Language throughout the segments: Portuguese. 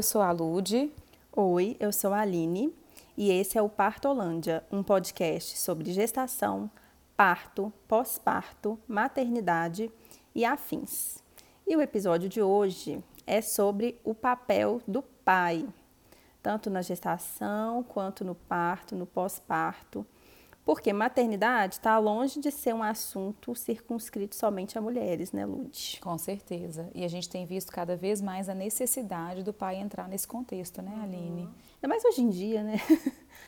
eu sou a Lude. Oi, eu sou a Aline e esse é o Partolândia, um podcast sobre gestação, parto, pós-parto, maternidade e afins. E o episódio de hoje é sobre o papel do pai, tanto na gestação quanto no parto, no pós-parto porque maternidade está longe de ser um assunto circunscrito somente a mulheres, né, Lud? Com certeza. E a gente tem visto cada vez mais a necessidade do pai entrar nesse contexto, né, Aline? Uhum. Ainda mais hoje em dia, né?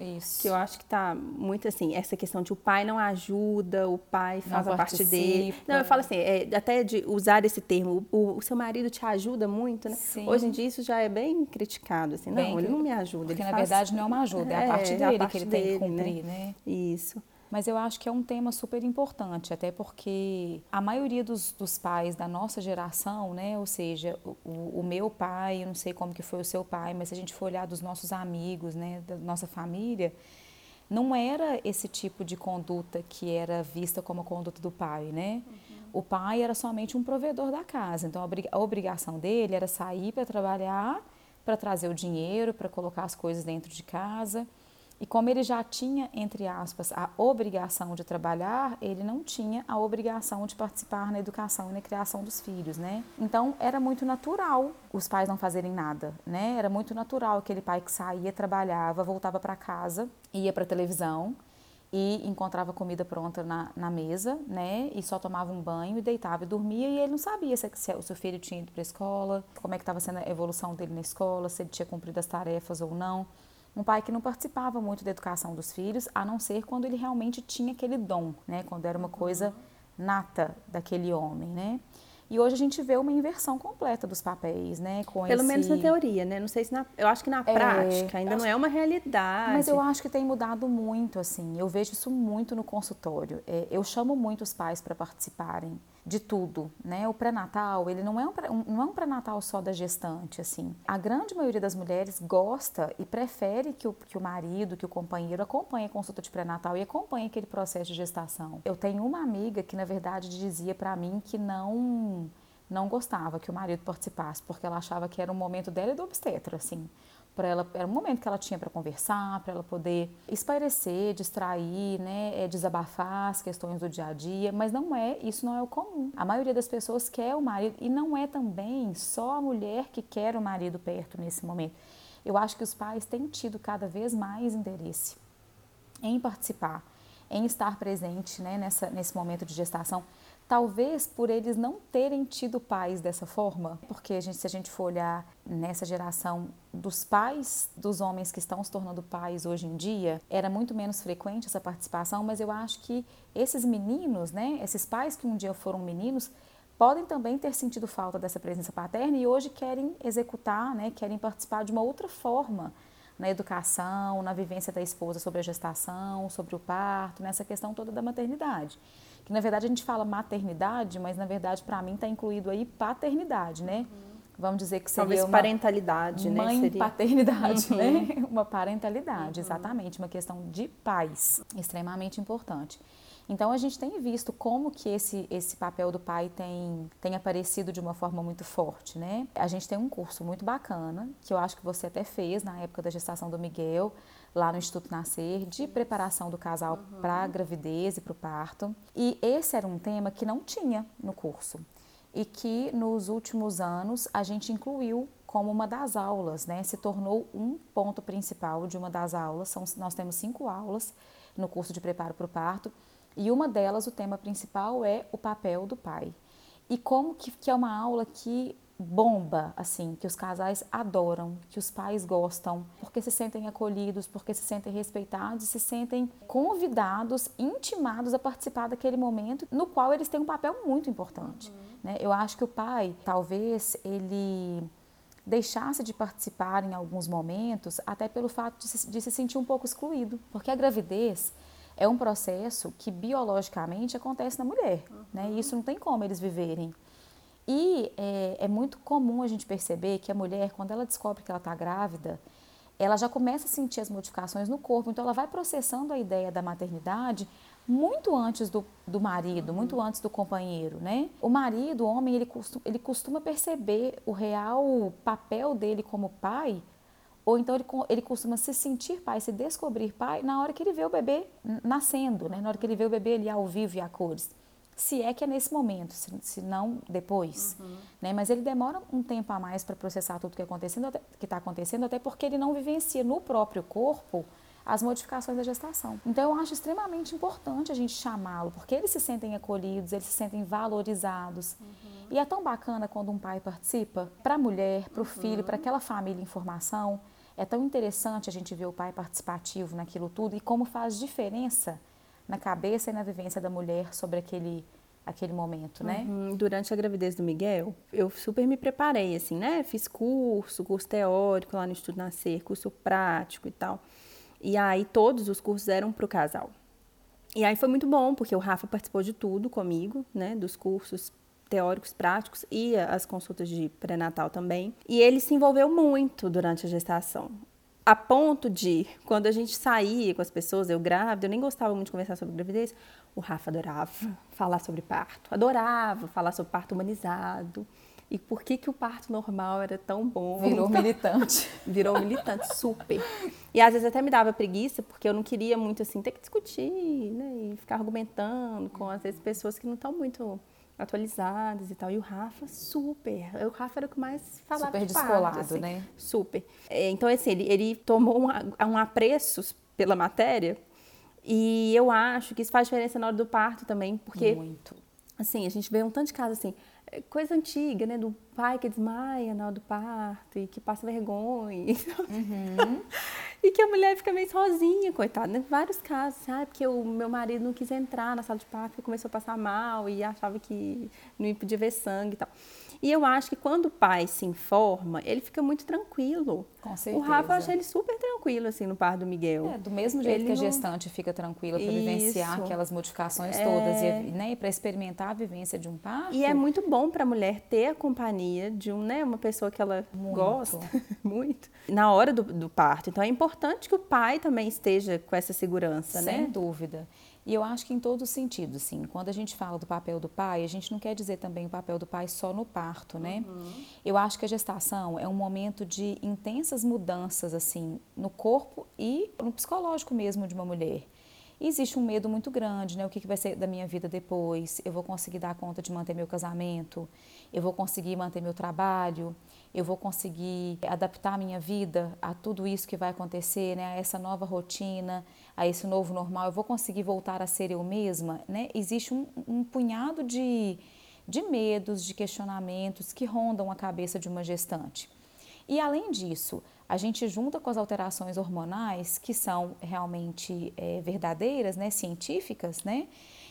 Isso. Que eu acho que tá muito assim, essa questão de o pai não ajuda, o pai faz não a parte dele. Não, eu falo assim, é, até de usar esse termo, o, o, seu marido te ajuda muito, né? Sim. Hoje em dia isso já é bem criticado, assim, bem, não, ele não me ajuda. Porque na faz... verdade não é uma ajuda, é, a parte dele é a parte que ele dele, tem que cumprir, né? né? Isso. Mas eu acho que é um tema super importante, até porque a maioria dos, dos pais da nossa geração, né, ou seja, o, o, meu pai, eu não sei como que foi o seu pai, mas se a gente for olhar dos nossos amigos, né, da nossa família, não era esse tipo de conduta que era vista como a conduta do pai, né? Uhum. O pai era somente um provedor da casa, então a obrigação dele era sair para trabalhar, para trazer o dinheiro, para colocar as coisas dentro de casa. E como ele já tinha, entre aspas, a obrigação de trabalhar, ele não tinha a obrigação de participar na educação e na criação dos filhos, né? Então era muito natural os pais não fazerem nada, né? Era muito natural aquele pai que saía, trabalhava, voltava para casa, ia para televisão e encontrava comida pronta na, na, mesa, né? E só tomava um banho e deitava e dormia e ele não sabia se, se o seu filho tinha ido para a escola, como é que estava sendo a evolução dele na escola, se ele tinha cumprido as tarefas ou não. Um pai que não participava muito da educação dos filhos, a não ser quando ele realmente tinha aquele dom, né? Quando era uma coisa nata daquele homem, né? E hoje a gente vê uma inversão completa dos papéis, né? Com Pelo esse... menos na teoria, né? Não sei se na... Eu acho que na é, prática ainda não é uma realidade. Mas eu acho que tem mudado muito, assim. Eu vejo isso muito no consultório. É, eu chamo muito os pais para participarem de tudo, né? O pré-natal, ele não é um, não é um pré-natal só da gestante, assim. A grande maioria das mulheres gosta e prefere que o, que o marido, que o companheiro acompanhe a consulta de pré-natal e acompanhe aquele processo de gestação. Eu tenho uma amiga que, na verdade, dizia para mim que não não gostava que o marido participasse, porque ela achava que era um momento dela e do obstetra, assim para ela era um momento que ela tinha para conversar, para ela poder espairecer, distrair, né, é, desabafar as questões do dia a dia, mas não é, isso não é o comum. A maioria das pessoas quer o marido e não é também só a mulher que quer o marido perto nesse momento. Eu acho que os pais têm tido cada vez mais interesse em participar, em estar presente, né, nessa, nesse momento de gestação talvez por eles não terem tido pais dessa forma, porque a gente, se a gente for olhar nessa geração dos pais dos homens que estão se tornando pais hoje em dia, era muito menos frequente essa participação, mas eu acho que esses meninos, né, esses pais que um dia foram meninos, podem também ter sentido falta dessa presença paterna e hoje querem executar, né, querem participar de uma outra forma na educação, na vivência da esposa sobre a gestação, sobre o parto, nessa questão toda da maternidade que na verdade a gente fala maternidade, mas na verdade para mim está incluído aí paternidade, né? Uhum. Vamos dizer que seria Talvez uma parentalidade, né? mãe seria... paternidade, uhum. né? Uma parentalidade, uhum. exatamente, uma questão de pais, extremamente importante. Então a gente tem visto como que esse, esse papel do pai tem, tem aparecido de uma forma muito forte, né? A gente tem um curso muito bacana, que eu acho que você até fez na época da gestação do Miguel, lá no Instituto Nascer, de preparação do casal uhum. para a gravidez e para o parto. E esse era um tema que não tinha no curso e que nos últimos anos a gente incluiu como uma das aulas, né? Se tornou um ponto principal de uma das aulas. São, nós temos cinco aulas no curso de preparo para o parto e uma delas, o tema principal é o papel do pai. E como que, que é uma aula que bomba, assim, que os casais adoram, que os pais gostam, porque se sentem acolhidos, porque se sentem respeitados e se sentem convidados, intimados a participar daquele momento no qual eles têm um papel muito importante. Uhum. Né? Eu acho que o pai, talvez, ele deixasse de participar em alguns momentos, até pelo fato de se, de se sentir um pouco excluído, porque a gravidez é um processo que biologicamente acontece na mulher, uhum. né? E isso não tem como eles viverem e é, é, muito comum a gente perceber que a mulher, quando ela descobre que ela está grávida, ela já começa a sentir as modificações no corpo, então ela vai processando a ideia da maternidade muito antes do, do marido, uhum. muito antes do companheiro, né? O marido, o homem, ele costuma, ele costuma perceber o real papel dele como pai, ou então ele, ele costuma se sentir pai, se descobrir pai na hora que ele vê o bebê nascendo, né? Na hora que ele vê o bebê ali ao vivo e a cores. Se é que é nesse momento, se, se não depois, uhum. né? Mas ele demora um tempo a mais para processar tudo que está acontecendo, até porque ele não vivencia no próprio corpo as modificações da gestação. Então eu acho extremamente importante a gente chamá-lo, porque eles se sentem acolhidos, eles se sentem valorizados. Uhum. E é tão bacana quando um pai participa, para a mulher, para o uhum. filho, para aquela família em formação. É tão interessante a gente ver o pai participativo naquilo tudo e como faz diferença na cabeça e na vivência da mulher sobre aquele aquele momento, né? Uhum. Durante a gravidez do Miguel, eu super me preparei, assim, né? Fiz curso, curso teórico lá no Estudo Nascer, curso prático e tal. E aí todos os cursos eram para o casal. E aí foi muito bom, porque o Rafa participou de tudo comigo, né? Dos cursos teóricos, práticos e as consultas de pré-natal também. E ele se envolveu muito durante a gestação. A ponto de, quando a gente saía com as pessoas, eu grávida, eu nem gostava muito de conversar sobre gravidez, o Rafa adorava falar sobre parto, adorava falar sobre parto humanizado e por que, que o parto normal era tão bom. Virou militante. Virou militante, super. E às vezes até me dava preguiça, porque eu não queria muito assim ter que discutir, né? E ficar argumentando com às vezes pessoas que não estão muito atualizadas e tal. E o Rafa, super. O Rafa era o que mais falava Super de descolado, parto, assim. né? Super. É, então, assim, ele, ele tomou um, um apreço pela matéria e eu acho que isso faz diferença na hora do parto também, porque... Muito. Assim, a gente vê um tanto de casos assim, coisa antiga, né? Do pai que desmaia na hora do parto e que passa vergonha. Uhum. e que a mulher fica meio sozinha, coitada. Né? Vários casos, sabe? Porque o meu marido não quis entrar na sala de parto começou a passar mal e achava que não podia ver sangue e tal. E eu acho que quando o pai se informa, ele fica muito tranquilo. Com certeza. O Rafa, eu achei ele super tranquilo, assim, no parto do Miguel. É, do mesmo jeito ele que a gestante não... fica tranquila para vivenciar aquelas modificações é... todas e né, para experimentar a vivência de um parto. E é muito bom para a mulher ter a companhia de um, né, uma pessoa que ela muito. gosta muito na hora do, do parto. Então é importante que o pai também esteja com essa segurança, Sem né? Sem dúvida. E eu acho que em todos os sentidos, sim. Quando a gente fala do papel do pai, a gente não quer dizer também o papel do pai só no parto, né? Uhum. Eu acho que a gestação é um momento de intensas mudanças, assim, no corpo e no psicológico mesmo de uma mulher. Existe um medo muito grande, né? O que, que vai ser da minha vida depois? Eu vou conseguir dar conta de manter meu casamento? Eu vou conseguir manter meu trabalho? eu vou conseguir adaptar a minha vida a tudo isso que vai acontecer, né, a essa nova rotina, a esse novo normal, eu vou conseguir voltar a ser eu mesma, né? Existe um, um punhado de, de medos, de questionamentos que rondam a cabeça de uma gestante. E além disso, a gente junta com as alterações hormonais, que são realmente é, verdadeiras, né, científicas, né?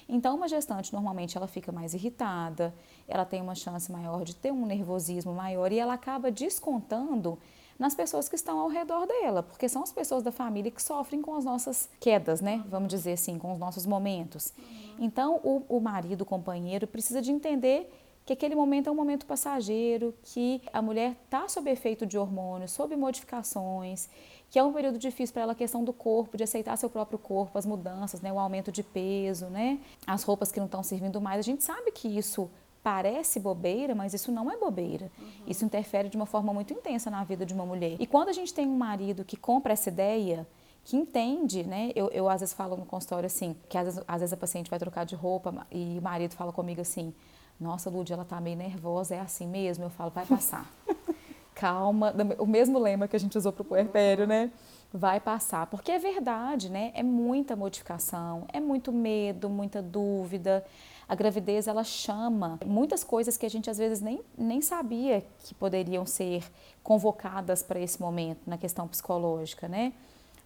Então, uma gestante normalmente ela fica mais irritada, ela tem uma chance maior de ter um nervosismo maior e ela acaba descontando nas pessoas que estão ao redor dela, porque são as pessoas da família que sofrem com as nossas quedas, né? Vamos dizer assim, com os nossos momentos. Então, o, o marido, o companheiro, precisa de entender que aquele momento é um momento passageiro, que a mulher está sob efeito de hormônios, sob modificações, que é um período difícil para ela a questão do corpo, de aceitar seu próprio corpo, as mudanças, né, o aumento de peso, né, as roupas que não estão servindo mais. A gente sabe que isso parece bobeira, mas isso não é bobeira. Uhum. Isso interfere de uma forma muito intensa na vida de uma mulher. E quando a gente tem um marido que compra essa ideia, que entende, né? Eu, eu às vezes falo no consultório assim, que às vezes, às vezes a paciente vai trocar de roupa e o marido fala comigo assim, nossa, Lúdia, ela tá meio nervosa, é assim mesmo? Eu falo, vai passar. calma, o mesmo lema que a gente usou para o puerpério, né? Vai passar, porque é verdade, né? É muita modificação, é muito medo, muita dúvida. A gravidez ela chama muitas coisas que a gente às vezes nem, nem sabia que poderiam ser convocadas para esse momento na questão psicológica, né?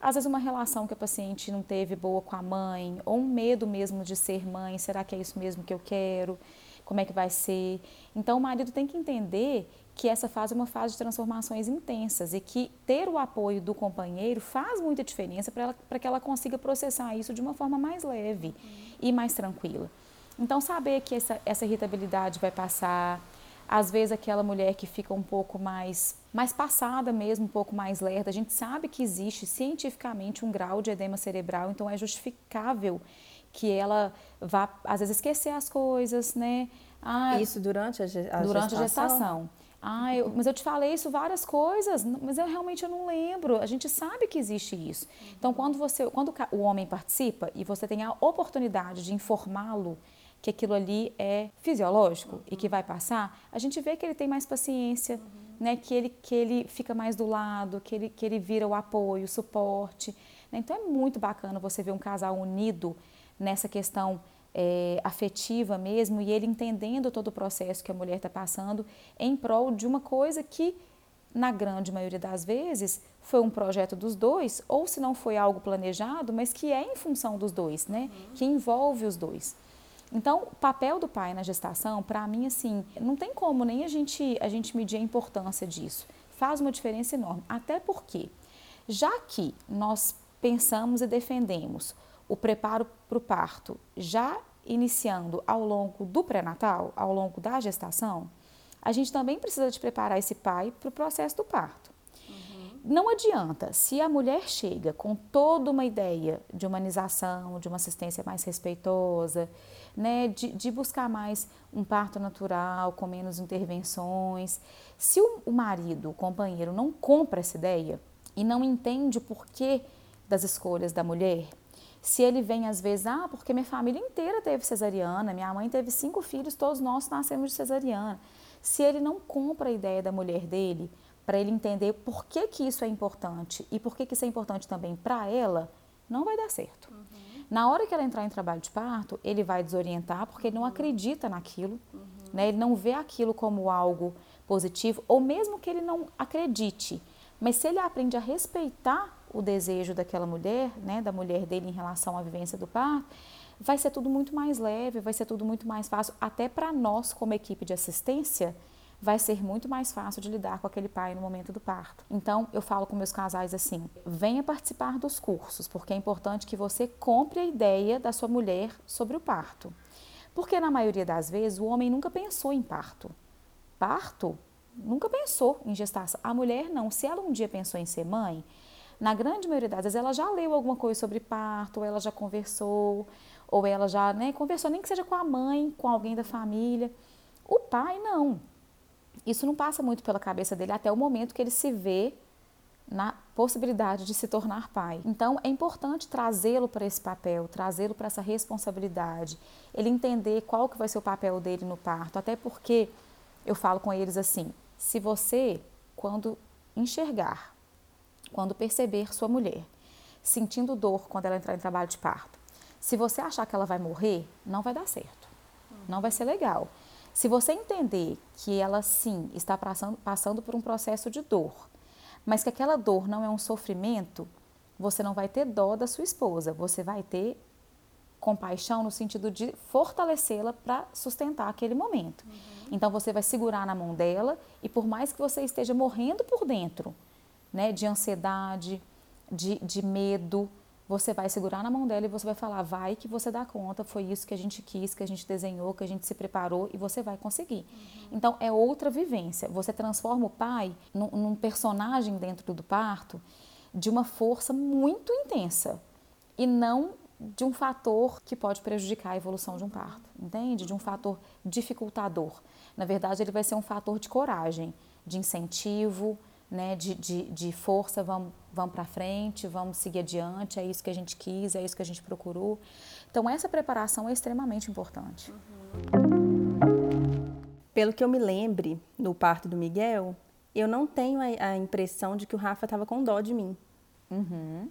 Às vezes uma relação que a paciente não teve boa com a mãe, ou um medo mesmo de ser mãe, será que é isso mesmo que eu quero? Como é que vai ser? Então o marido tem que entender que essa fase é uma fase de transformações intensas e que ter o apoio do companheiro faz muita diferença para que ela consiga processar isso de uma forma mais leve uhum. e mais tranquila. Então, saber que essa, essa irritabilidade vai passar, às vezes aquela mulher que fica um pouco mais, mais passada mesmo, um pouco mais lerda, a gente sabe que existe cientificamente um grau de edema cerebral, então é justificável que ela vá, às vezes, esquecer as coisas, né? Ah, isso durante a, a durante gestação? a gestação. Ah, eu, mas eu te falei isso várias coisas, mas eu realmente eu não lembro. A gente sabe que existe isso. Então, quando você, quando o homem participa e você tem a oportunidade de informá-lo que aquilo ali é fisiológico uhum. e que vai passar, a gente vê que ele tem mais paciência, uhum. né? Que ele que ele fica mais do lado, que ele que ele vira o apoio, o suporte. Né? Então, é muito bacana você ver um casal unido nessa questão é, afetiva mesmo e ele entendendo todo o processo que a mulher está passando em prol de uma coisa que, na grande maioria das vezes, foi um projeto dos dois, ou se não foi algo planejado, mas que é em função dos dois, né? Uhum. Que envolve os dois. Então, o papel do pai na gestação, para mim, assim, não tem como nem a gente, a gente medir a importância disso. Faz uma diferença enorme. Até porque, já que nós pensamos e defendemos o preparo para o parto já iniciando ao longo do pré-natal, ao longo da gestação, a gente também precisa de preparar esse pai para o processo do parto. Não adianta, se a mulher chega com toda uma ideia de humanização, de uma assistência mais respeitosa, né, de, de buscar mais um parto natural, com menos intervenções, se o, o marido, o companheiro, não compra essa ideia e não entende o porquê das escolhas da mulher, se ele vem às vezes, ah, porque minha família inteira teve cesariana, minha mãe teve cinco filhos, todos nós nascemos de cesariana. Se ele não compra a ideia da mulher dele, para ele entender por que, que isso é importante e por que, que isso é importante também para ela, não vai dar certo. Uhum. Na hora que ela entrar em trabalho de parto, ele vai desorientar porque ele não uhum. acredita naquilo, uhum. né? ele não vê aquilo como algo positivo, ou mesmo que ele não acredite, mas se ele aprende a respeitar o desejo daquela mulher, né, da mulher dele em relação à vivência do parto, vai ser tudo muito mais leve, vai ser tudo muito mais fácil, até para nós como equipe de assistência, vai ser muito mais fácil de lidar com aquele pai no momento do parto. Então, eu falo com meus casais assim: venha participar dos cursos, porque é importante que você compre a ideia da sua mulher sobre o parto. Porque na maioria das vezes o homem nunca pensou em parto. Parto nunca pensou em gestação. A mulher não. Se ela um dia pensou em ser mãe, na grande maioria das vezes ela já leu alguma coisa sobre parto, ou ela já conversou, ou ela já né, conversou, nem que seja com a mãe, com alguém da família. O pai, não. Isso não passa muito pela cabeça dele até o momento que ele se vê na possibilidade de se tornar pai. Então, é importante trazê-lo para esse papel, trazê-lo para essa responsabilidade, ele entender qual que vai ser o papel dele no parto, até porque eu falo com eles assim: se você, quando enxergar quando perceber sua mulher sentindo dor quando ela entrar em trabalho de parto. Se você achar que ela vai morrer, não vai dar certo. Não vai ser legal. Se você entender que ela sim está passando, passando por um processo de dor, mas que aquela dor não é um sofrimento, você não vai ter dó da sua esposa, você vai ter compaixão no sentido de fortalecê-la para sustentar aquele momento. Uhum. Então você vai segurar na mão dela e por mais que você esteja morrendo por dentro, né, de ansiedade, de, de medo, você vai segurar na mão dela e você vai falar, vai que você dá conta, foi isso que a gente quis, que a gente desenhou, que a gente se preparou e você vai conseguir. Uhum. Então é outra vivência. Você transforma o pai num, num, personagem dentro do parto de uma força muito intensa e não de um fator que pode prejudicar a evolução de um parto, entende? De um fator dificultador. Na verdade, ele vai ser um fator de coragem, de incentivo, né, de, de, de força, vamos, vamos para frente, vamos seguir adiante, é isso que a gente quis, é isso que a gente procurou. Então, essa preparação é extremamente importante. Uhum. Pelo que eu me lembre, no parto do Miguel, eu não tenho a, a impressão de que o Rafa estava com dó de mim. Uhum.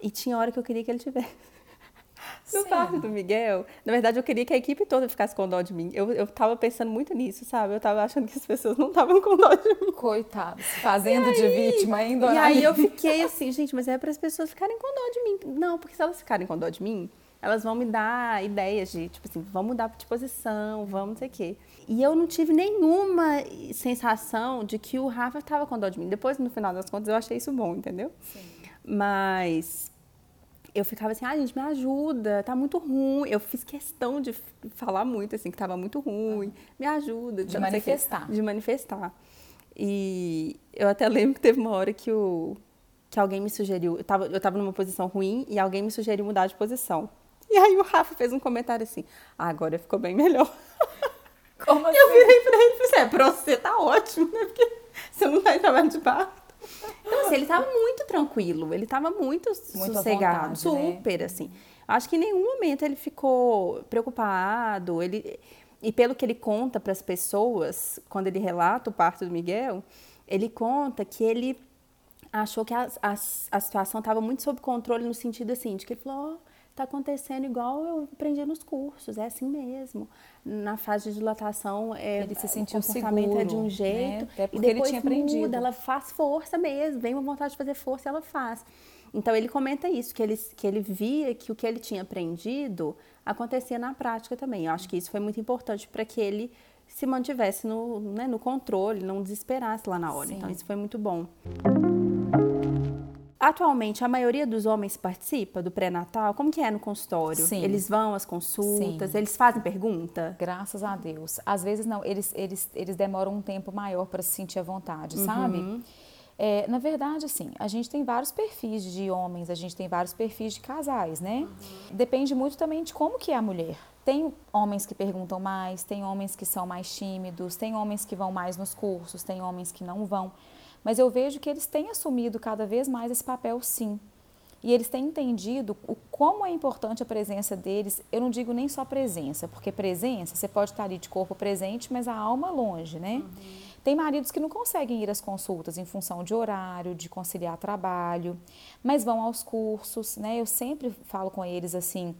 E tinha hora que eu queria que ele tivesse. No Sim. parto do Miguel, na verdade, eu queria que a equipe toda ficasse com dó de mim. Eu, eu tava pensando muito nisso, sabe? Eu tava achando que as pessoas não estavam com dó de mim. Coitados, fazendo aí, de vítima ainda. E aí eu fiquei assim, gente, mas é para as pessoas ficarem com dó de mim. Não, porque se elas ficarem com dó de mim, elas vão me dar ideias de, tipo assim, vamos mudar de posição, vamos não sei o quê. E eu não tive nenhuma sensação de que o Rafa estava com dó de mim. Depois, no final das contas, eu achei isso bom, entendeu? Sim. Mas eu ficava assim, ah, gente, me ajuda, tá muito ruim. Eu fiz questão de falar muito, assim, que tava muito ruim, me ajuda. De manifestar. de manifestar. E eu até lembro que teve uma hora que, o, que alguém me sugeriu, eu tava, eu tava numa posição ruim e alguém me sugeriu mudar de posição. E aí o Rafa fez um comentário assim: ah, agora ficou bem melhor. Como assim? Eu virei pra ele e falei assim: é, pra você tá ótimo, né? Porque você não tá em trabalho de parto. Então, assim, ele tava muito tranquilo, ele tava muito, muito sossegado, vontade, né? super, né? assim. Acho que em nenhum momento ele ficou preocupado, ele... E pelo que ele conta para as pessoas, quando ele relata o parto do Miguel, ele conta que ele achou que a, a, a situação estava muito sob controle no sentido assim, de que ele falou, oh, está acontecendo igual eu aprendi nos cursos, é assim mesmo. Na fase de dilatação, é, ele se sentiu o comportamento seguro, é de um jeito, né? e depois ele tinha muda, aprendido. ela faz força mesmo, vem uma vontade de fazer força, ela faz. Então ele comenta isso, que ele, que ele via que o que ele tinha aprendido acontecia na prática também. Eu acho que isso foi muito importante para que ele se mantivesse no, né, no controle, não desesperasse lá na hora. Sim. Então isso foi muito bom. Atualmente, a maioria dos homens participa do pré-natal? Como que é no consultório? Sim. Eles vão às consultas? Sim. Eles fazem pergunta? Graças a Deus. Às vezes não, eles, eles, eles demoram um tempo maior para se sentir à vontade, uhum. sabe? É, na verdade, assim, a gente tem vários perfis de homens, a gente tem vários perfis de casais, né? Uhum. Depende muito também de como que é a mulher. Tem homens que perguntam mais, tem homens que são mais tímidos, tem homens que vão mais nos cursos, tem homens que não vão. Mas eu vejo que eles têm assumido cada vez mais esse papel, sim. E eles têm entendido o como é importante a presença deles. Eu não digo nem só presença, porque presença, você pode estar ali de corpo presente, mas a alma longe, né? Uhum. Tem maridos que não conseguem ir às consultas em função de horário, de conciliar trabalho, mas vão aos cursos, né? Eu sempre falo com eles assim,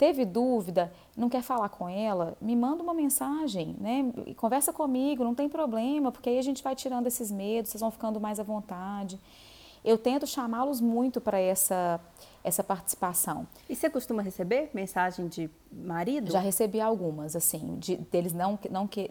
teve dúvida, não quer falar com ela, me manda uma mensagem, né? Conversa comigo, não tem problema, porque aí a gente vai tirando esses medos, vocês vão ficando mais à vontade. Eu tento chamá-los muito para essa essa participação. E você costuma receber mensagem de marido? Já recebi algumas, assim, de, deles não não que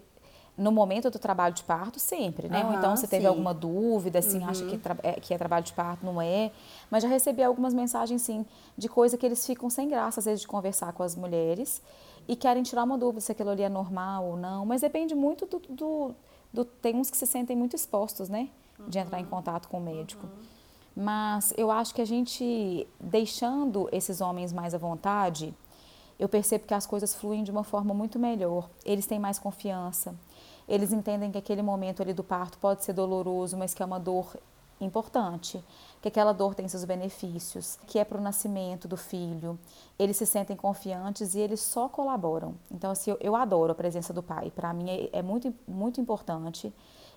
no momento do trabalho de parto, sempre, né? Uhum, Ou então você teve sim. alguma dúvida, assim, uhum. acha que é, que é trabalho de parto, não é. Mas já recebi algumas mensagens, sim, de coisa que eles ficam sem graça, às vezes, de conversar com as mulheres e querem tirar uma dúvida se aquilo ali é normal ou não. Mas depende muito do. do, do tem uns que se sentem muito expostos, né? De uhum. entrar em contato com o médico. Uhum. Mas eu acho que a gente, deixando esses homens mais à vontade, eu percebo que as coisas fluem de uma forma muito melhor. Eles têm mais confiança eles entendem que aquele momento ali do parto pode ser doloroso, mas que é uma dor importante, que aquela dor tem seus benefícios, que é para o nascimento do filho. Eles se sentem confiantes e eles só colaboram. Então, assim, eu, eu adoro a presença do pai. Para mim é, é, muito, muito importante.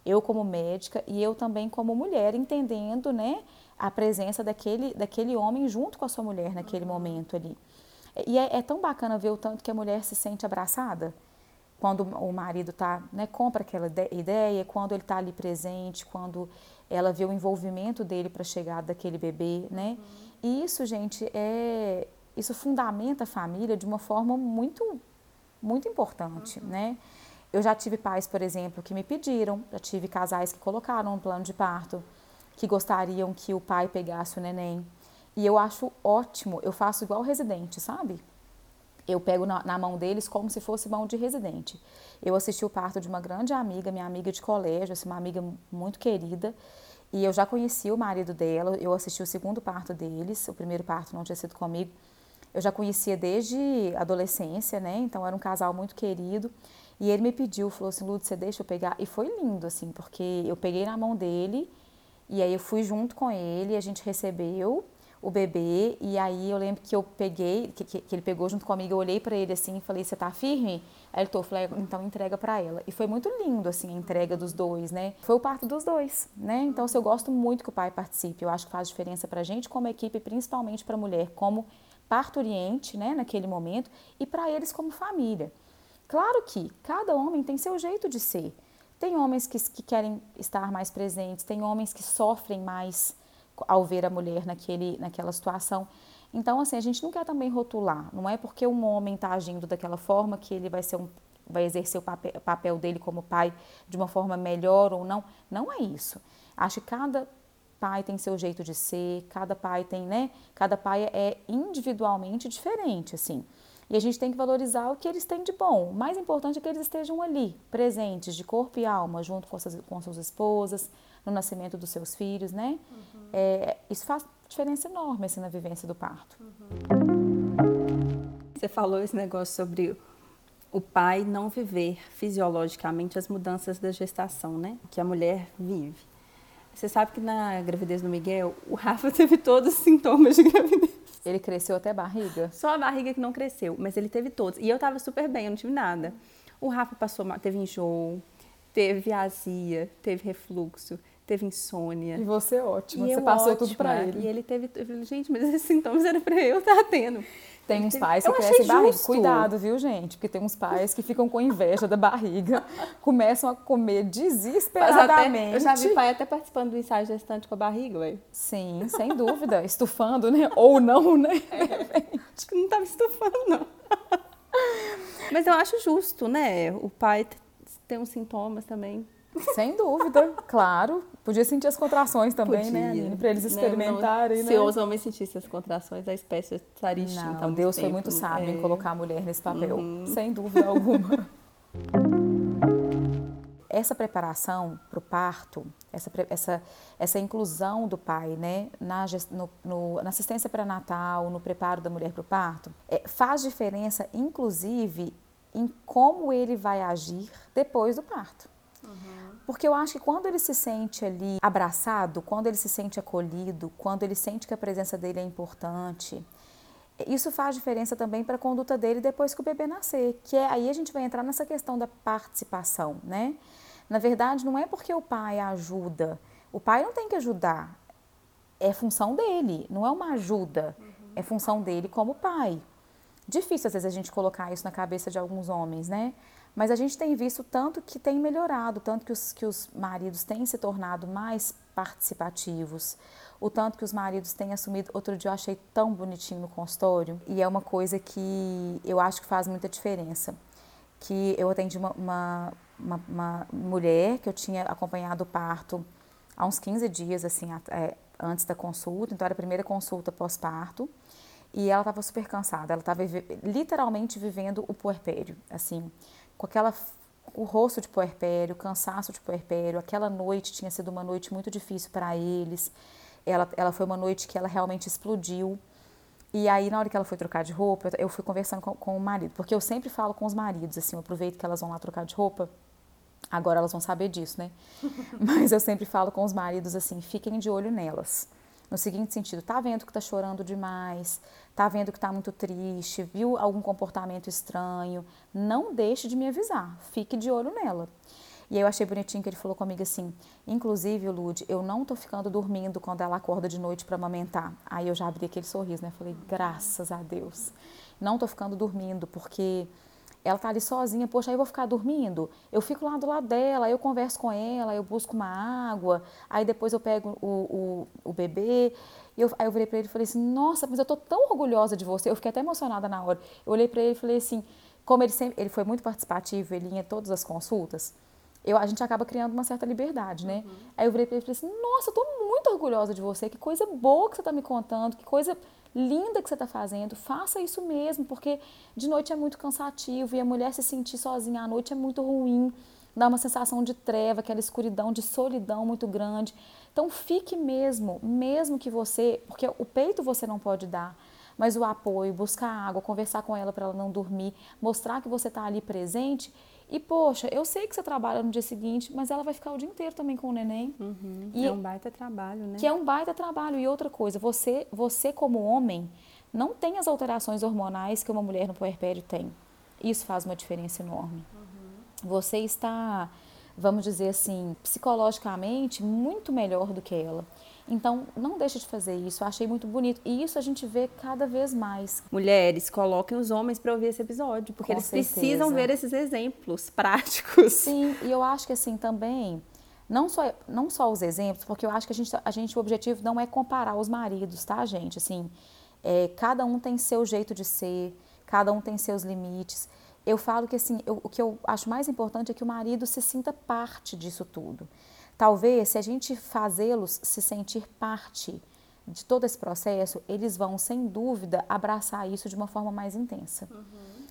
Eu como médica e eu também como mulher entendendo, né, a presença daquele, daquele homem junto com a sua mulher naquele momento ali. E é, é tão bacana ver o tanto que a mulher se sente abraçada quando o marido tá, né, compra aquela ideia, quando ele está ali presente, quando ela vê o envolvimento dele para a chegada daquele bebê, né? Uhum. E isso, gente, é isso fundamenta a família de uma forma muito muito importante, uhum. né? Eu já tive pais, por exemplo, que me pediram, já tive casais que colocaram um plano de parto, que gostariam que o pai pegasse o neném. E eu acho ótimo, eu faço igual residente, sabe? Eu pego na, na, mão deles como se fosse mão de residente. Eu assisti o parto de uma grande amiga, minha amiga de colégio, assim, uma amiga muito querida, e eu já conheci o marido dela, eu assisti o segundo parto deles, o primeiro parto não tinha sido comigo, eu já conhecia desde adolescência, né, então era um casal muito querido, e ele me pediu, falou assim, Lúcia, você deixa eu pegar, e foi lindo, assim, porque eu peguei na mão dele, e aí eu fui junto com ele, a gente recebeu, o bebê, e aí eu lembro que eu peguei, que, que, ele pegou junto comigo, eu olhei para ele assim e falei, você tá firme? Aí ele tô, falei, então entrega para ela. E foi muito lindo, assim, a entrega dos dois, né? Foi o parto dos dois, né? Então, assim, eu gosto muito que o pai participe, eu acho que faz diferença pra gente como equipe, principalmente pra mulher, como parturiente, né, naquele momento, e para eles como família. Claro que cada homem tem seu jeito de ser. Tem homens que, que querem estar mais presentes, tem homens que sofrem mais, ao ver a mulher naquele, naquela situação. Então, assim, a gente não quer também rotular. Não é porque um homem está agindo daquela forma que ele vai ser um, vai exercer o papel, papel dele como pai de uma forma melhor ou não. Não é isso. Acho que cada pai tem seu jeito de ser, cada pai tem, né? Cada pai é individualmente diferente, assim. E a gente tem que valorizar o que eles têm de bom. O mais importante é que eles estejam ali, presentes, de corpo e alma, junto com suas, com suas esposas, no nascimento dos seus filhos, né? Uhum. É, isso faz diferença enorme assim, na vivência do parto. Uhum. Você falou esse negócio sobre o pai não viver fisiologicamente as mudanças da gestação, né? Que a mulher vive. Você sabe que na gravidez do Miguel, o Rafa teve todos os sintomas de gravidez. Ele cresceu até barriga? Só a barriga que não cresceu, mas ele teve todos. E eu tava super bem, eu não tive nada. O Rafa passou, teve enjoo, teve azia, teve refluxo, teve insônia. E você é ótima, e você passou ótima. tudo para ele. E ele teve, eu falei, gente, mas esses sintomas eram para eu estar tendo. Tem uns pais que crescem barriga. Cuidado, viu, gente? Porque tem uns pais que ficam com inveja da barriga, começam a comer desesperadamente. Até, eu já vi pai até participando do ensaio gestante com a barriga, ué. Sim, sem dúvida. Estufando, né? Ou não, né? É, acho que não estava estufando, não. Mas eu acho justo, né? O pai tem uns sintomas também. Sem dúvida, claro. Podia sentir as contrações também, né, Podia. né, Aline? Para eles experimentarem, não, não, né? Se os homens sentissem as contrações, a espécie estaria extinta. Não, Deus tempo. foi muito sábio é. em colocar a mulher nesse papel, uhum. sem dúvida alguma. essa preparação para o parto, essa, essa, essa inclusão do pai né, na, no, no, na assistência pré-natal, no preparo da mulher para o parto, é, faz diferença, inclusive, em como ele vai agir depois do parto. Uhum. Porque eu acho que quando ele se sente ali abraçado, quando ele se sente acolhido, quando ele sente que a presença dele é importante, isso faz diferença também para a conduta dele depois que o bebê nascer, que é aí a gente vai entrar nessa questão da participação, né? Na verdade, não é porque o pai ajuda, o pai não tem que ajudar, é função dele, não é uma ajuda, uhum. é função dele como pai. Difícil às vezes a gente colocar isso na cabeça de alguns homens, né? Mas a gente tem visto tanto que tem melhorado, tanto que os, que os maridos têm se tornado mais participativos, o tanto que os maridos têm assumido. Outro dia eu achei tão bonitinho no consultório, e é uma coisa que eu acho que faz muita diferença. Que eu atendi uma, uma, uma, uma mulher que eu tinha acompanhado o parto há uns 15 dias, assim, é, antes da consulta, então era a primeira consulta pós-parto. E ela estava super cansada, ela estava literalmente vivendo o puerpério, assim, com aquela o rosto de puerpério, o cansaço de puerpério. Aquela noite tinha sido uma noite muito difícil para eles. Ela, ela foi uma noite que ela realmente explodiu. E aí, na hora que ela foi trocar de roupa, eu fui conversando com, com o marido, porque eu sempre falo com os maridos, assim, eu aproveito que elas vão lá trocar de roupa. Agora elas vão saber disso, né? Mas eu sempre falo com os maridos assim: fiquem de olho nelas. No seguinte sentido, tá vendo que tá chorando demais, tá vendo que tá muito triste, viu algum comportamento estranho, não deixe de me avisar, fique de olho nela. E eu achei bonitinho que ele falou comigo assim, inclusive, Lud, eu não tô ficando dormindo quando ela acorda de noite para amamentar. Aí eu já abri aquele sorriso, né? Falei, graças a Deus. Não tô ficando dormindo, porque ela tá ali sozinha, poxa, aí eu vou ficar dormindo? Eu fico lá do lado dela, eu converso com ela, eu busco uma água, aí depois eu pego o, o, o bebê. E eu, aí eu virei para ele e falei assim, nossa, mas eu tô tão orgulhosa de você. Eu fiquei até emocionada na hora. Eu olhei para ele e falei assim, como ele sempre, ele foi muito participativo, ele ia em todas as consultas, eu, a gente acaba criando uma certa liberdade, né? Uhum. Aí eu virei para ele e falei assim, nossa, eu tô muito orgulhosa de você, que coisa boa que você tá me contando, que coisa linda que você está fazendo, faça isso mesmo, porque de noite é muito cansativo e a mulher se sentir sozinha à noite é muito ruim, dá uma sensação de treva, aquela escuridão, de solidão muito grande. Então fique mesmo, mesmo que você, porque o peito você não pode dar, mas o apoio, buscar água, conversar com ela para ela não dormir, mostrar que você está ali presente e, poxa, eu sei que você trabalha no dia seguinte, mas ela vai ficar o dia inteiro também com o neném. Uhum. E é um baita trabalho, né? Que é um baita trabalho. E outra coisa, você, você como homem, não tem as alterações hormonais que uma mulher no puerpério tem. Isso faz uma diferença enorme. Uhum. Você está, vamos dizer assim, psicologicamente muito melhor do que ela. Então, não deixe de fazer isso. Eu achei muito bonito. E isso a gente vê cada vez mais. Mulheres, coloquem os homens para ouvir esse episódio, porque Com eles certeza. precisam ver esses exemplos práticos. Sim, e eu acho que assim também, não só, não só os exemplos, porque eu acho que a gente, a gente, o objetivo não é comparar os maridos, tá, gente? Assim, é, cada um tem seu jeito de ser, cada um tem seus limites. Eu falo que assim, eu, o que eu acho mais importante é que o marido se sinta parte disso tudo. Talvez, se a gente fazê-los se sentir parte de todo esse processo, eles vão, sem dúvida, abraçar isso de uma forma mais intensa. Uhum.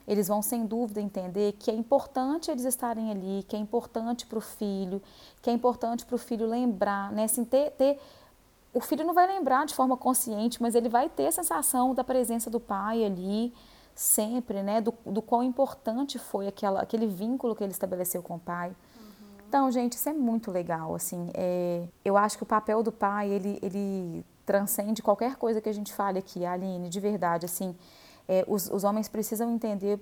Eles vão, sem dúvida, entender que é importante eles estarem ali, que é importante para o filho, que é importante para o filho lembrar, né? Assim, ter, ter, o filho não vai lembrar de forma consciente, mas ele vai ter a sensação da presença do pai ali, sempre, né, do, do quão importante foi aquela, aquele vínculo que ele estabeleceu com o pai. Então, gente, isso é muito legal, assim, é, eu acho que o papel do pai, ele, ele transcende qualquer coisa que a gente fale aqui, Aline, de verdade, assim, é, os, os homens precisam entender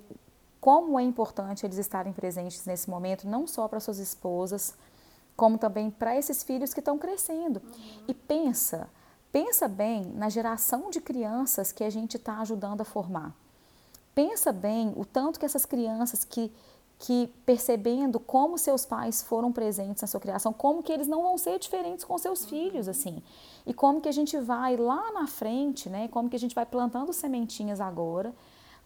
como é importante eles estarem presentes nesse momento, não só para suas esposas, como também para esses filhos que estão crescendo. Uhum. E pensa, pensa bem na geração de crianças que a gente está ajudando a formar. Pensa bem o tanto que essas crianças que, que percebendo como seus pais foram presentes na sua criação, como que eles não vão ser diferentes com seus uhum. filhos, assim. E como que a gente vai lá na frente, né? Como que a gente vai plantando sementinhas agora,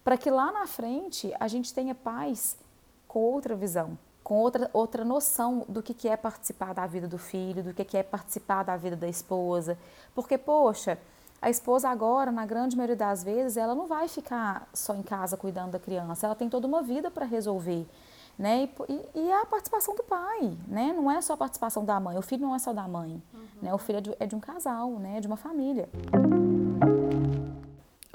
para que lá na frente a gente tenha pais com outra visão, com outra, outra noção do que, que é participar da vida do filho, do que, que é participar da vida da esposa. Porque, poxa, a esposa agora, na grande maioria das vezes, ela não vai ficar só em casa cuidando da criança, ela tem toda uma vida para resolver. Né? E, e, a participação do pai, né? Não é só a participação da mãe, o filho não é só da mãe, uhum. né? O filho é de, é de um casal, né? É de uma família.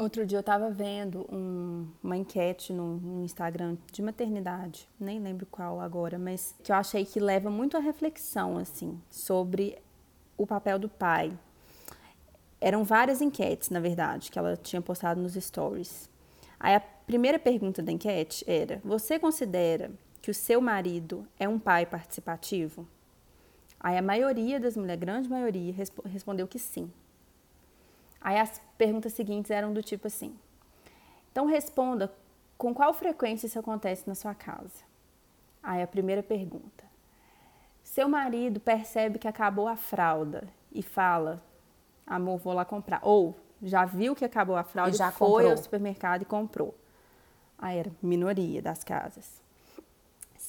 Outro dia eu estava vendo um, uma enquete no, no, Instagram de maternidade, nem lembro qual agora, mas que eu achei que leva muito à reflexão, assim, sobre o papel do pai. Eram várias enquetes, na verdade, que ela tinha postado nos stories. Aí a primeira pergunta da enquete era: Você considera que o seu marido é um pai participativo? Aí a maioria das mulheres, grande maioria, respondeu que sim. Aí as perguntas seguintes eram do tipo assim: então responda com qual frequência isso acontece na sua casa? Aí a primeira pergunta: seu marido percebe que acabou a fralda e fala, amor, vou lá comprar. Ou já viu que acabou a fralda e já foi comprou. ao supermercado e comprou. Aí era minoria das casas.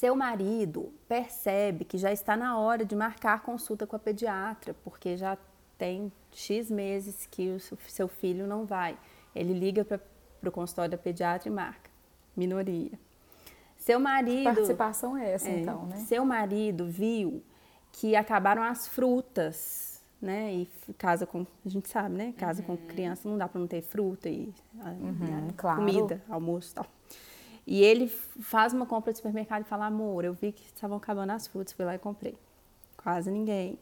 Seu marido percebe que já está na hora de marcar consulta com a pediatra, porque já tem X meses que o seu filho não vai. Ele liga para o consultório da pediatra e marca. Minoria. Seu marido. Que participação é essa, é, então, né? Seu marido viu que acabaram as frutas, né? E casa com. A gente sabe, né? Casa uhum. com criança não dá para não ter fruta e uhum, né? claro. comida, almoço e tal. E ele faz uma compra de supermercado e fala: Amor, eu vi que estavam acabando as frutas, fui lá e comprei. Quase ninguém.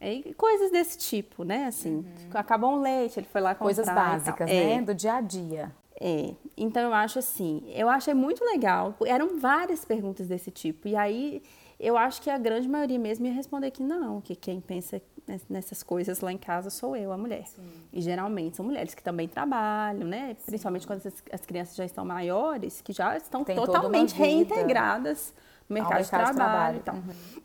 E coisas desse tipo, né? Assim, uhum. acabou um leite, ele foi lá comprar. Coisas básicas, né? É. Do dia a dia. É. Então eu acho assim, eu achei muito legal. Eram várias perguntas desse tipo. E aí eu acho que a grande maioria mesmo ia responder que não, que quem pensa nessas coisas lá em casa sou eu, a mulher. Sim. E geralmente são mulheres que também trabalham, né? Sim. Principalmente quando as, as, crianças já estão maiores, que já estão Tem totalmente reintegradas no mercado, mercado de trabalho, de trabalho. e tal. Uhum.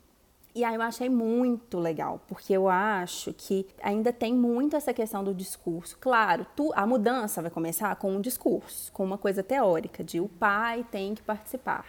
E aí eu achei muito legal, porque eu acho que ainda tem muito essa questão do discurso. Claro, tu, a mudança vai começar com um discurso, com uma coisa teórica, de o pai tem que participar.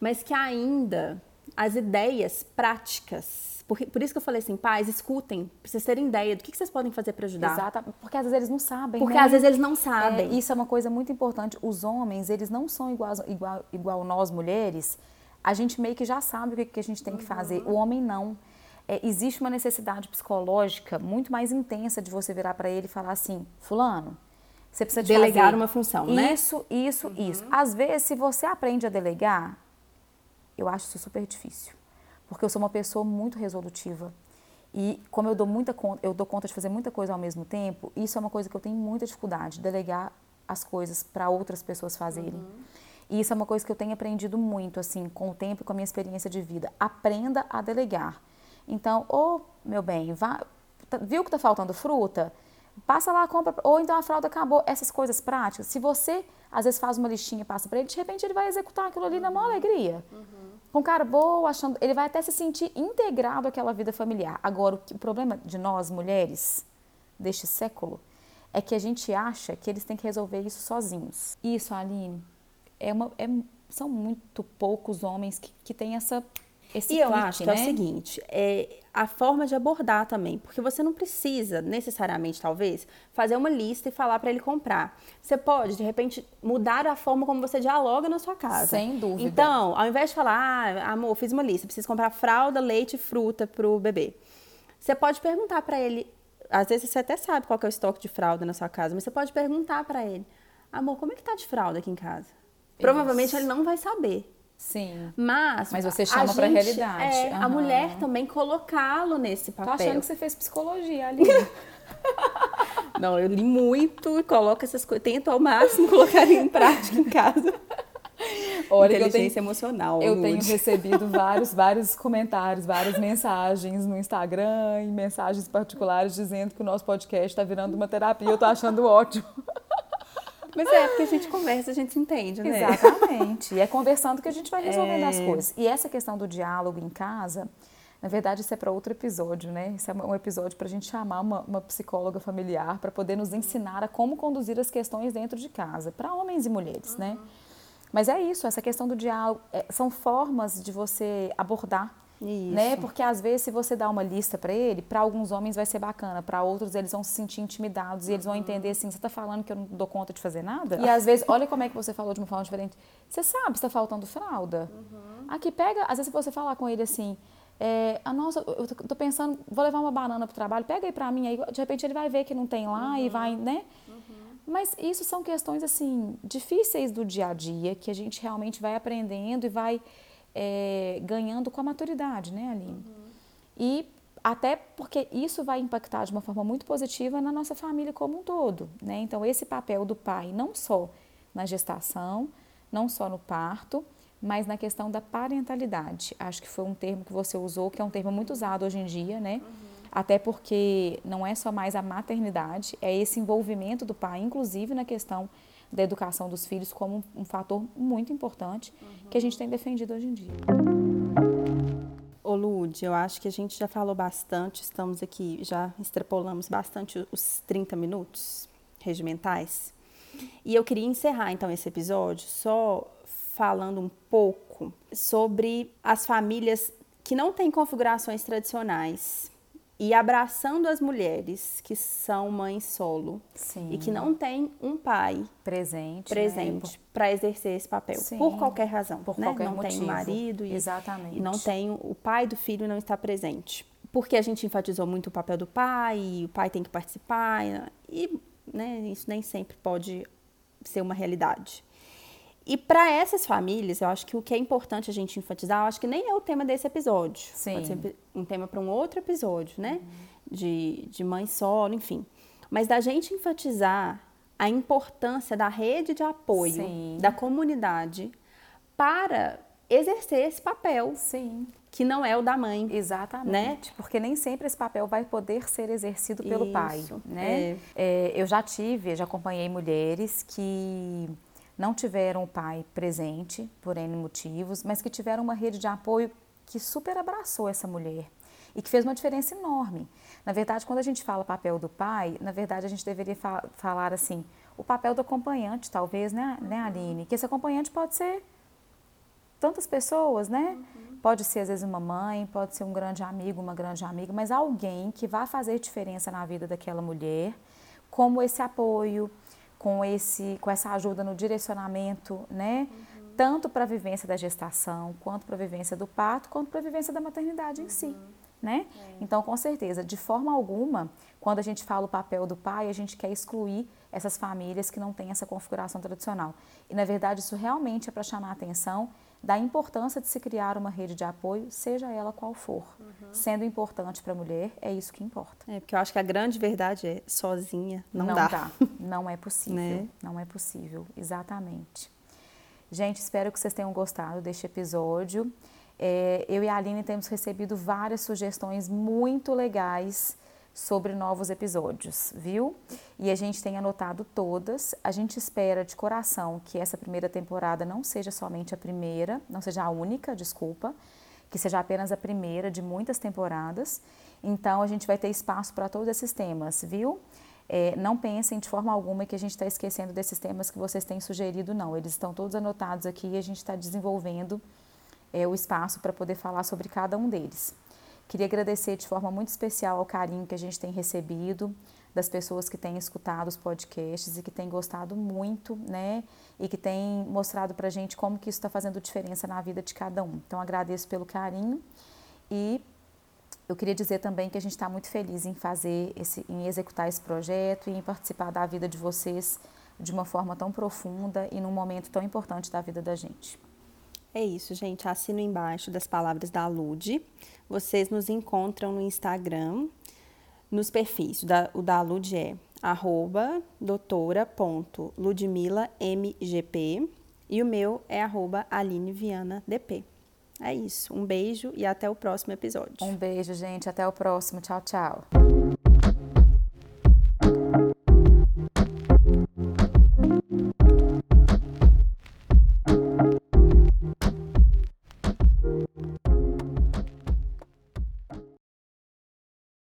Mas que ainda as ideias práticas por, por, isso que eu falei assim, pais, escutem, pra vocês terem ideia do que, que vocês podem fazer para ajudar. Exato, porque às vezes eles não sabem, Porque né? às vezes eles não sabem. É, isso é uma coisa muito importante. Os homens, eles não são igual, igual, igual nós mulheres, a gente meio que já sabe o que, que a gente tem uhum. que fazer. O homem não. É, existe uma necessidade psicológica muito mais intensa de você virar para ele e falar assim, fulano, você precisa de delegar fazer uma função, né? Isso, isso, uhum. isso. Às vezes, se você aprende a delegar, eu acho isso super difícil, porque eu sou uma pessoa muito resolutiva. E como eu dou muita conta, eu dou conta de fazer muita coisa ao mesmo tempo, isso é uma coisa que eu tenho muita dificuldade, delegar as coisas para outras pessoas fazerem. Uhum. E isso é uma coisa que eu tenho aprendido muito, assim, com o tempo e com a minha experiência de vida. Aprenda a delegar. Então, ou, oh, meu bem, vá, tá, viu que está faltando fruta? Passa lá, compra, ou então a fralda acabou. Essas coisas práticas, se você às vezes faz uma listinha e passa para ele, de repente ele vai executar aquilo ali na maior alegria. Uhum. Com cara boa, achando, ele vai até se sentir integrado àquela vida familiar. Agora, o, o problema de nós, mulheres, deste século, é que a gente acha que eles têm que resolver isso sozinhos. Isso, Aline, é uma, é, são muito poucos homens que, que têm essa esse e eu acho que né? é o né? seguinte, é a forma de abordar também, porque você não precisa necessariamente, talvez, fazer uma lista e falar para ele comprar. Você pode, de repente, mudar a forma como você dialoga na sua casa. Sem dúvida. Então, ao invés de falar, ah, amor, fiz uma lista, preciso comprar fralda, leite e fruta pro bebê. Você pode perguntar para ele, às vezes você até sabe qual é o estoque de fralda na sua casa, mas você pode perguntar para ele, amor, como é que tá de fralda aqui em casa? Provavelmente ele não vai saber. Sim. Mas, Mas você chama a pra gente- realidade. É, a Aham. mulher também colocá-lo nesse Tô papel. achando que você fez psicologia ali. Não, eu li muito e coloco essas coisas, tento ao máximo colocar em prática em casa. Olha que eu Inteligência tenho, emocional. eu tenho recebido vários, vários comentários, várias mensagens no Instagram e mensagens particulares dizendo que o nosso podcast está virando uma terapia. Eu tô achando ótimo. Mas é, porque a gente conversa, a gente se entende, né? Exatamente. E é conversando que a gente vai resolvendo as coisas. E essa questão do diálogo em casa, na verdade, isso é para outro episódio, né? Isso é um episódio para a gente chamar uma, uma psicóloga familiar para poder nos ensinar a como conduzir as questões dentro de casa, para homens e mulheres, né? Mas é isso, essa questão do diálogo, é, são formas de você abordar Isso. né? Porque às vezes se você dá uma lista para ele, para alguns homens vai ser bacana, para outros eles vão se sentir intimidados e eles vão entender assim, você tá falando que eu não dou conta de fazer nada? E às vezes, olha como é que você falou de uma forma diferente. Você sabe se tá faltando fralda? Aqui pega, às vezes se você falar com ele assim, é, ah, nossa, eu tô- tô pensando, vou levar uma banana pro trabalho, pega aí pra mim, aí de repente ele vai ver que não tem lá e vai, né? Mas isso são questões assim difíceis do dia a dia que a gente realmente vai aprendendo e vai é, ganhando com a maturidade, né, Aline? E até porque isso vai impactar de uma forma muito positiva na nossa família como um todo, né? Então esse papel do pai não só na gestação, não só no parto, mas na questão da parentalidade. Acho que foi um termo que você usou, que é um termo muito usado hoje em dia, né? Até porque não é só mais a maternidade, é esse envolvimento do pai, inclusive na questão da educação dos filhos, como um, um fator muito importante que a gente tem defendido hoje em dia. Ô Lud, eu acho que a gente já falou bastante, estamos aqui, já extrapolamos bastante os 30 minutos regimentais. E eu queria encerrar então esse episódio só falando um pouco sobre as famílias que não têm configurações tradicionais e abraçando as mulheres que são mães solo Sim. e que não têm um pai presente, né? presente para exercer esse papel Sim. por qualquer razão, Por né? qualquer não tem motivo. um marido e, Exatamente. e não tem o pai do filho não está presente, porque a gente enfatizou muito o papel do pai, e o pai tem que participar e né, isso nem sempre pode ser uma realidade. E para essas famílias, eu acho que o que é importante a gente enfatizar, eu acho que nem é o tema desse episódio. Sim. Pode ser um tema para um outro episódio, né? De, de mãe solo, enfim. Mas da gente enfatizar a importância da rede de apoio Sim. da comunidade para exercer esse papel, Sim, que não é o da mãe. exatamente. Porque nem sempre esse papel vai poder ser exercido pelo pai, Isso, né? É, eu já tive, já acompanhei mulheres que não tiveram o pai presente por N motivos, mas que tiveram uma rede de apoio que super abraçou essa mulher e que fez uma diferença enorme. Na verdade, quando a gente fala papel do pai, na verdade a gente deveria fa- falar assim, o papel do acompanhante, talvez, né, né, Aline? Que esse acompanhante pode ser tantas pessoas, né? Pode ser às vezes uma mãe, pode ser um grande amigo, uma grande amiga, mas alguém que vai fazer diferença na vida daquela mulher, como esse apoio, com esse, com essa ajuda no direcionamento, né? Tanto para a vivência da gestação, quanto para a vivência do parto, quanto para a vivência da maternidade em si, né? Então, com certeza, de forma alguma, quando a gente fala o papel do pai, a gente quer excluir essas famílias que não têm essa configuração tradicional. E, na verdade, isso realmente é para chamar a atenção da importância de se criar uma rede de apoio, seja ela qual for. Sendo importante para a mulher, é isso que importa. É, porque eu acho que a grande verdade é sozinha não, dá. Não é possível. Né? Não é possível, exatamente. Gente, espero que vocês tenham gostado deste episódio. É, eu e a Aline temos recebido várias sugestões muito legais sobre novos episódios, viu? E a gente tem anotado todas. A gente espera de coração que essa primeira temporada não seja somente a primeira, não seja a única, desculpa, que seja apenas a primeira de muitas temporadas. Então a gente vai ter espaço para todos esses temas, viu? É, não pensem de forma alguma que a gente está esquecendo desses temas que vocês têm sugerido, não. Eles estão todos anotados aqui e a gente está desenvolvendo é, o espaço para poder falar sobre cada um deles. Queria agradecer de forma muito especial ao carinho que a gente tem recebido das pessoas que têm escutado os podcasts e que têm gostado muito, né? E que têm mostrado para a gente como que isso está fazendo diferença na vida de cada um. Então, agradeço pelo carinho e eu queria dizer também que a gente está muito feliz em fazer esse, em executar esse projeto e em participar da vida de vocês de uma forma tão profunda e num momento tão importante da vida da gente. É isso, gente. Assino embaixo das palavras da Lude. Vocês nos encontram no Instagram, nos perfis. O da Lude é arroba doutora.ludmillamgp e o meu é arroba Aline Viana DP. É isso. Um beijo e até o próximo episódio. Um beijo, gente. Até o próximo. Tchau, tchau.